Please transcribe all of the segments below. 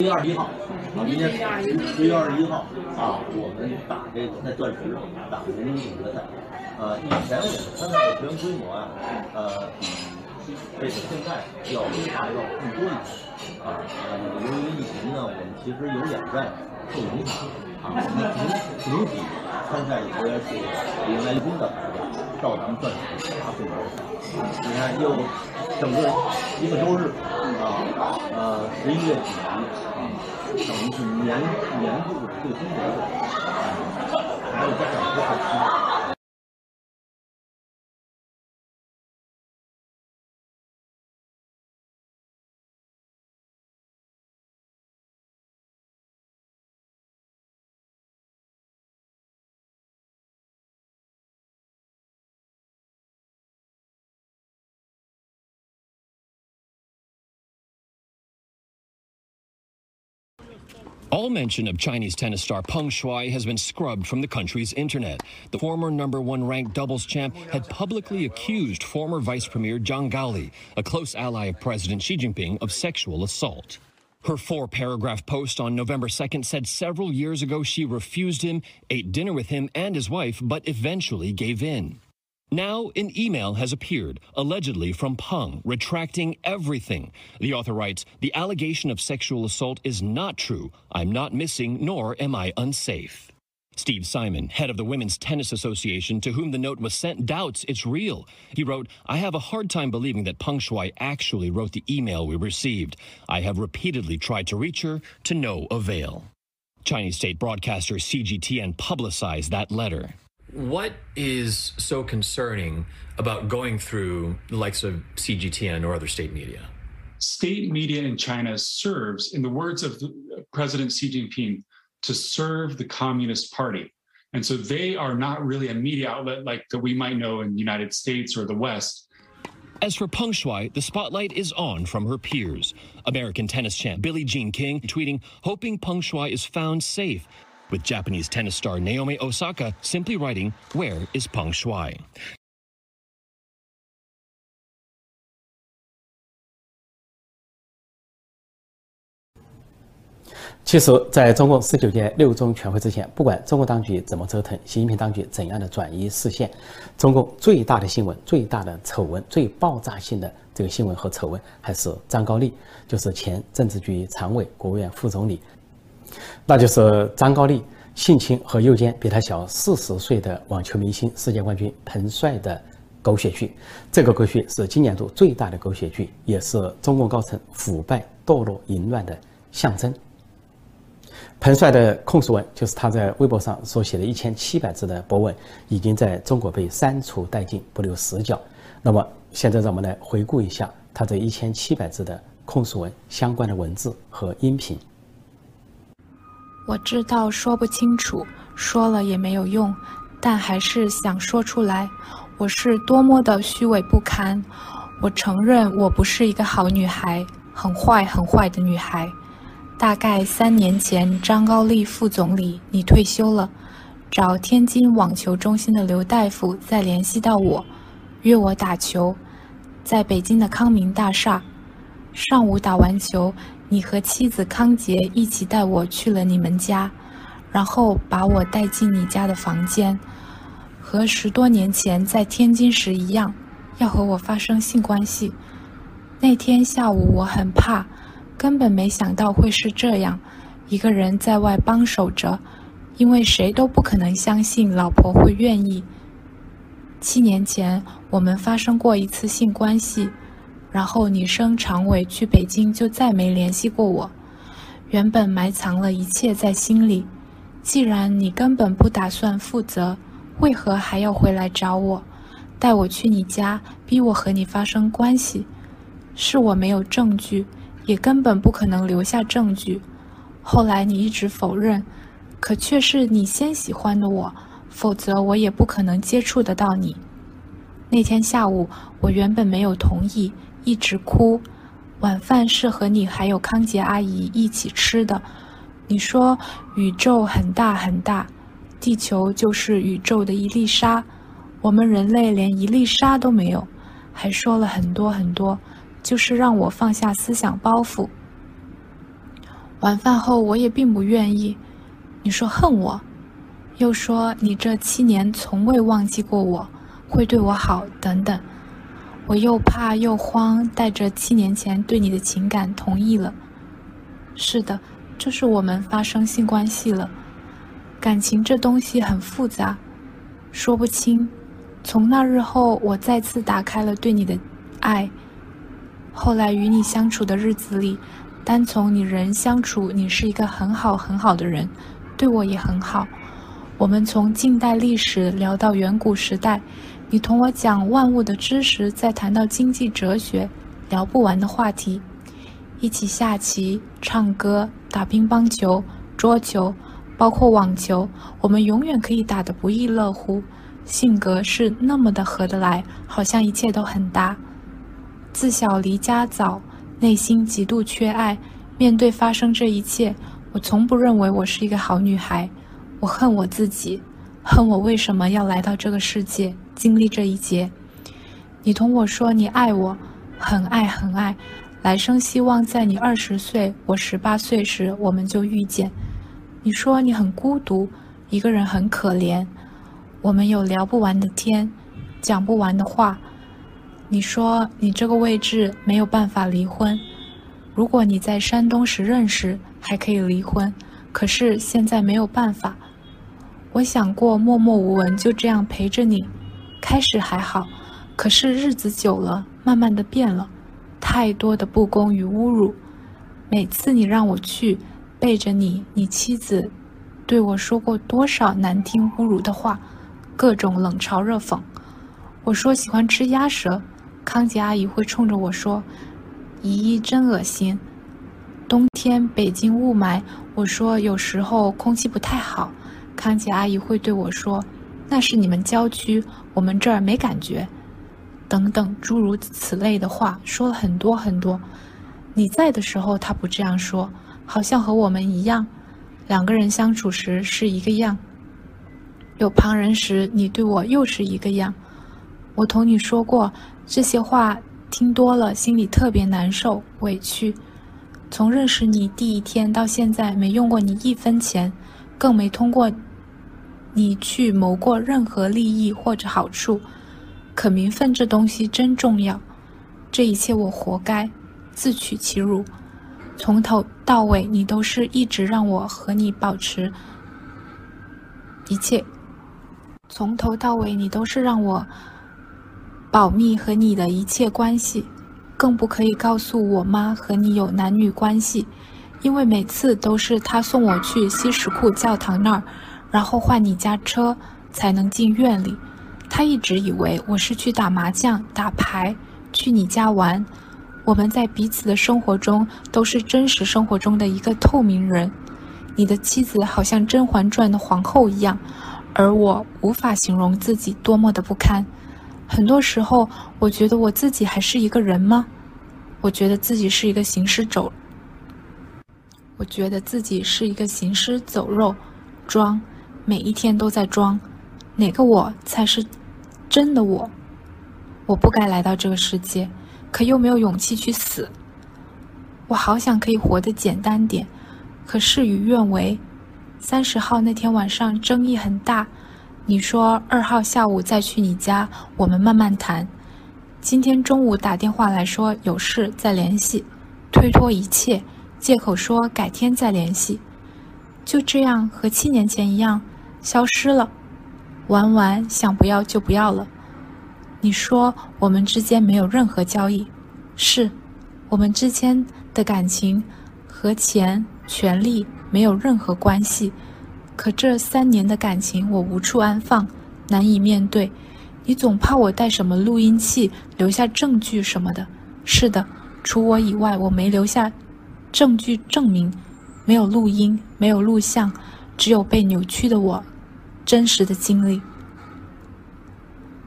一月二十一号，啊，明天十月二十一号啊，我们打这个在钻石打人民总决赛。呃，以前我们参赛的学员规模啊，呃，比这个现在要大要更多一些啊。呃，由于疫情呢，我们其实有两站受影响啊。我们总体参赛的球员是比原来一公的孩子到咱们钻石打总决赛。你看，又整个一个周日啊，呃，十一月底啊。等于是年年度最终的还有加上后期。All mention of Chinese tennis star Peng Shuai has been scrubbed from the country's internet. The former number one ranked doubles champ had publicly accused former Vice Premier Zhang Gaoli, a close ally of President Xi Jinping, of sexual assault. Her four paragraph post on November 2nd said several years ago she refused him, ate dinner with him and his wife, but eventually gave in. Now, an email has appeared, allegedly from Peng, retracting everything. The author writes The allegation of sexual assault is not true. I'm not missing, nor am I unsafe. Steve Simon, head of the Women's Tennis Association, to whom the note was sent, doubts it's real. He wrote, I have a hard time believing that Peng Shuai actually wrote the email we received. I have repeatedly tried to reach her to no avail. Chinese state broadcaster CGTN publicized that letter. What is so concerning about going through the likes of CGTN or other state media? State media in China serves, in the words of uh, President Xi Jinping, to serve the Communist Party. And so they are not really a media outlet like that we might know in the United States or the West. As for Peng Shuai, the spotlight is on from her peers. American tennis champ Billie Jean King tweeting, hoping Peng Shuai is found safe with Japanese tennis star Naomi Osaka simply writing, Where is Peng Shuai? 其实，在中共十九届六中全会之前，不管中国当局怎么折腾，习近平当局怎样的转移视线，中共最大的新闻、最大的丑闻、最爆炸性的这个新闻和丑闻，还是张高丽，就是前政治局常委、国务院副总理，那就是张高丽。性侵和诱奸比他小四十岁的网球明星、世界冠军彭帅的狗血剧，这个狗血是今年度最大的狗血剧，也是中共高层腐败、堕落、淫乱的象征。彭帅的控诉文，就是他在微博上所写的一千七百字的博文，已经在中国被删除殆尽，不留死角。那么，现在让我们来回顾一下他这一千七百字的控诉文相关的文字和音频。我知道说不清楚，说了也没有用，但还是想说出来。我是多么的虚伪不堪！我承认我不是一个好女孩，很坏很坏的女孩。大概三年前，张高丽副总理你退休了，找天津网球中心的刘大夫再联系到我，约我打球，在北京的康明大厦。上午打完球。你和妻子康杰一起带我去了你们家，然后把我带进你家的房间，和十多年前在天津时一样，要和我发生性关系。那天下午我很怕，根本没想到会是这样，一个人在外帮守着，因为谁都不可能相信老婆会愿意。七年前我们发生过一次性关系。然后你升常委去北京，就再没联系过我。原本埋藏了一切在心里，既然你根本不打算负责，为何还要回来找我，带我去你家，逼我和你发生关系？是我没有证据，也根本不可能留下证据。后来你一直否认，可却是你先喜欢的我，否则我也不可能接触得到你。那天下午，我原本没有同意。一直哭，晚饭是和你还有康杰阿姨一起吃的。你说宇宙很大很大，地球就是宇宙的一粒沙，我们人类连一粒沙都没有，还说了很多很多，就是让我放下思想包袱。晚饭后我也并不愿意。你说恨我，又说你这七年从未忘记过我，会对我好等等。我又怕又慌，带着七年前对你的情感同意了。是的，就是我们发生性关系了。感情这东西很复杂，说不清。从那日后，我再次打开了对你的爱。后来与你相处的日子里，单从你人相处，你是一个很好很好的人，对我也很好。我们从近代历史聊到远古时代。你同我讲万物的知识，再谈到经济哲学，聊不完的话题。一起下棋、唱歌、打乒乓球、桌球，包括网球，我们永远可以打得不亦乐乎。性格是那么的合得来，好像一切都很搭。自小离家早，内心极度缺爱。面对发生这一切，我从不认为我是一个好女孩。我恨我自己，恨我为什么要来到这个世界。经历这一劫，你同我说你爱我，很爱很爱，来生希望在你二十岁、我十八岁时我们就遇见。你说你很孤独，一个人很可怜，我们有聊不完的天，讲不完的话。你说你这个位置没有办法离婚，如果你在山东时认识还可以离婚，可是现在没有办法。我想过默默无闻就这样陪着你。开始还好，可是日子久了，慢慢的变了，太多的不公与侮辱。每次你让我去，背着你，你妻子对我说过多少难听侮辱的话，各种冷嘲热讽。我说喜欢吃鸭舌，康姐阿姨会冲着我说：“姨姨真恶心。”冬天北京雾霾，我说有时候空气不太好，康姐阿姨会对我说。那是你们郊区，我们这儿没感觉，等等诸如此类的话说了很多很多。你在的时候他不这样说，好像和我们一样，两个人相处时是一个样。有旁人时，你对我又是一个样。我同你说过这些话，听多了心里特别难受委屈。从认识你第一天到现在，没用过你一分钱，更没通过。你去谋过任何利益或者好处，可名分这东西真重要。这一切我活该，自取其辱。从头到尾，你都是一直让我和你保持一切。从头到尾，你都是让我保密和你的一切关系，更不可以告诉我妈和你有男女关系，因为每次都是他送我去西什库教堂那儿。然后换你家车才能进院里。他一直以为我是去打麻将、打牌，去你家玩。我们在彼此的生活中都是真实生活中的一个透明人。你的妻子好像《甄嬛传》的皇后一样，而我无法形容自己多么的不堪。很多时候，我觉得我自己还是一个人吗？我觉得自己是一个行尸走。我觉得自己是一个行尸走肉，装。每一天都在装，哪个我才是真的我？我不该来到这个世界，可又没有勇气去死。我好想可以活得简单点，可事与愿违。三十号那天晚上争议很大，你说二号下午再去你家，我们慢慢谈。今天中午打电话来说有事再联系，推脱一切，借口说改天再联系。就这样和七年前一样。消失了，玩完想不要就不要了。你说我们之间没有任何交易，是，我们之间的感情和钱、权利没有任何关系。可这三年的感情，我无处安放，难以面对。你总怕我带什么录音器，留下证据什么的。是的，除我以外，我没留下证据证明，没有录音，没有录像。只有被扭曲的我，真实的经历。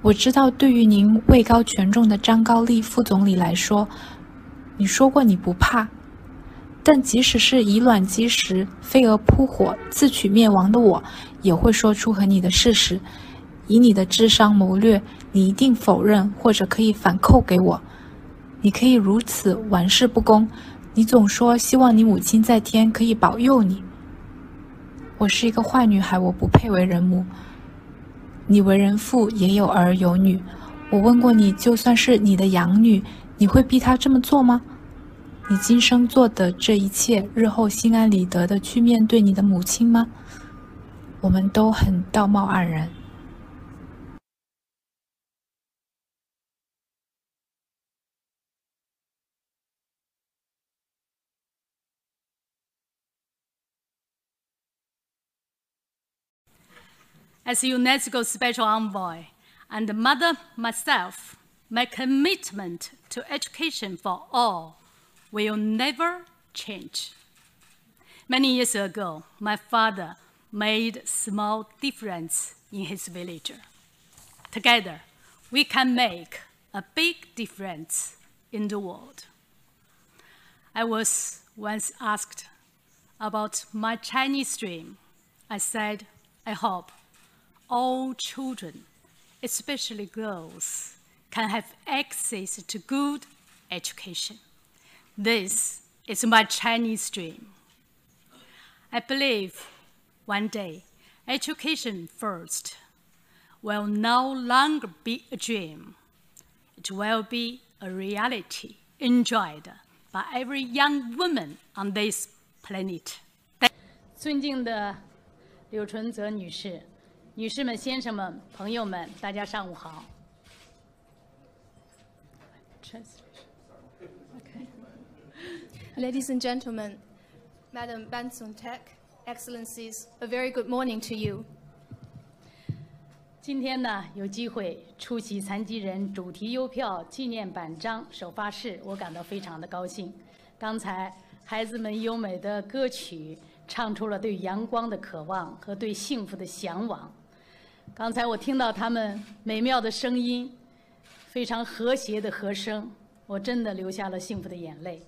我知道，对于您位高权重的张高丽副总理来说，你说过你不怕，但即使是以卵击石、飞蛾扑火、自取灭亡的我，也会说出和你的事实。以你的智商谋略，你一定否认或者可以反扣给我。你可以如此玩世不恭，你总说希望你母亲在天可以保佑你。我是一个坏女孩，我不配为人母。你为人父，也有儿有女。我问过你，就算是你的养女，你会逼她这么做吗？你今生做的这一切，日后心安理得的去面对你的母亲吗？我们都很道貌岸然。As UNESCO Special Envoy and mother myself, my commitment to education for all will never change. Many years ago, my father made small difference in his village. Together, we can make a big difference in the world. I was once asked about my Chinese dream. I said, I hope all children, especially girls, can have access to good education. This is my Chinese dream. I believe one day education first will no longer be a dream. It will be a reality enjoyed by every young woman on this planet. 尊敬的柳纯泽女士。 女士们、先生们、朋友们，大家上午好。Ladies and gentlemen, Madam Ban Sun Tech, Excellencies, a very good morning to you. 今天呢，有机会出席残疾人主题邮票纪念版章首发式，我感到非常的高兴。刚才孩子们优美的歌曲，唱出了对阳光的渴望和对幸福的向往。刚才我听到他们美妙的声音，非常和谐的和声，我真的流下了幸福的眼泪。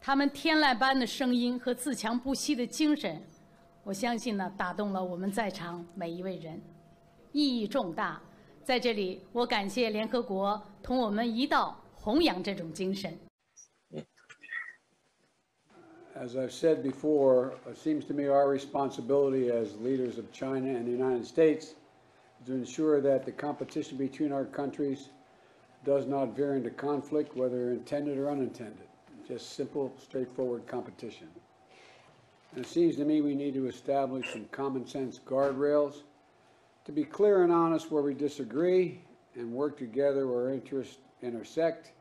他们天籁般的声音和自强不息的精神，我相信呢，打动了我们在场每一位人，意义重大。在这里，我感谢联合国同我们一道弘扬这种精神。As I've said before, it seems to me our responsibility as leaders of China and the United States is to ensure that the competition between our countries does not veer into conflict, whether intended or unintended. Just simple, straightforward competition. And it seems to me we need to establish some common sense guardrails to be clear and honest where we disagree and work together where our interests intersect,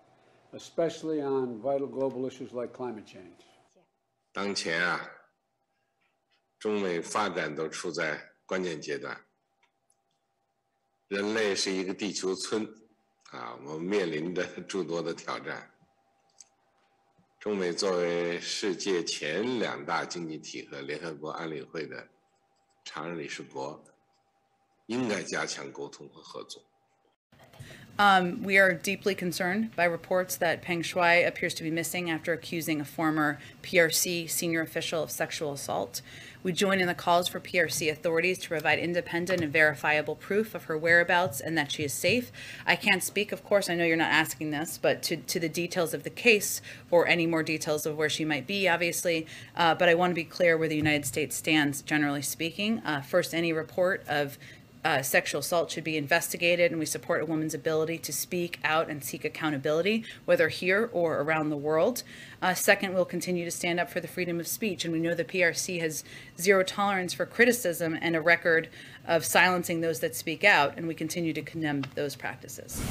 especially on vital global issues like climate change. 当前啊，中美发展都处在关键阶段。人类是一个地球村，啊，我们面临着 诸多的挑战。中美作为世界前两大经济体和联合国安理会的常任理事国，应该加强沟通和合作。Um, we are deeply concerned by reports that Peng Shuai appears to be missing after accusing a former PRC senior official of sexual assault. We join in the calls for PRC authorities to provide independent and verifiable proof of her whereabouts and that she is safe. I can't speak, of course, I know you're not asking this, but to, to the details of the case or any more details of where she might be, obviously. Uh, but I want to be clear where the United States stands, generally speaking. Uh, first, any report of uh, sexual assault should be investigated, and we support a woman's ability to speak out and seek accountability, whether here or around the world. Uh, second, we'll continue to stand up for the freedom of speech, and we know the PRC has zero tolerance for criticism and a record of silencing those that speak out, and we continue to condemn those practices.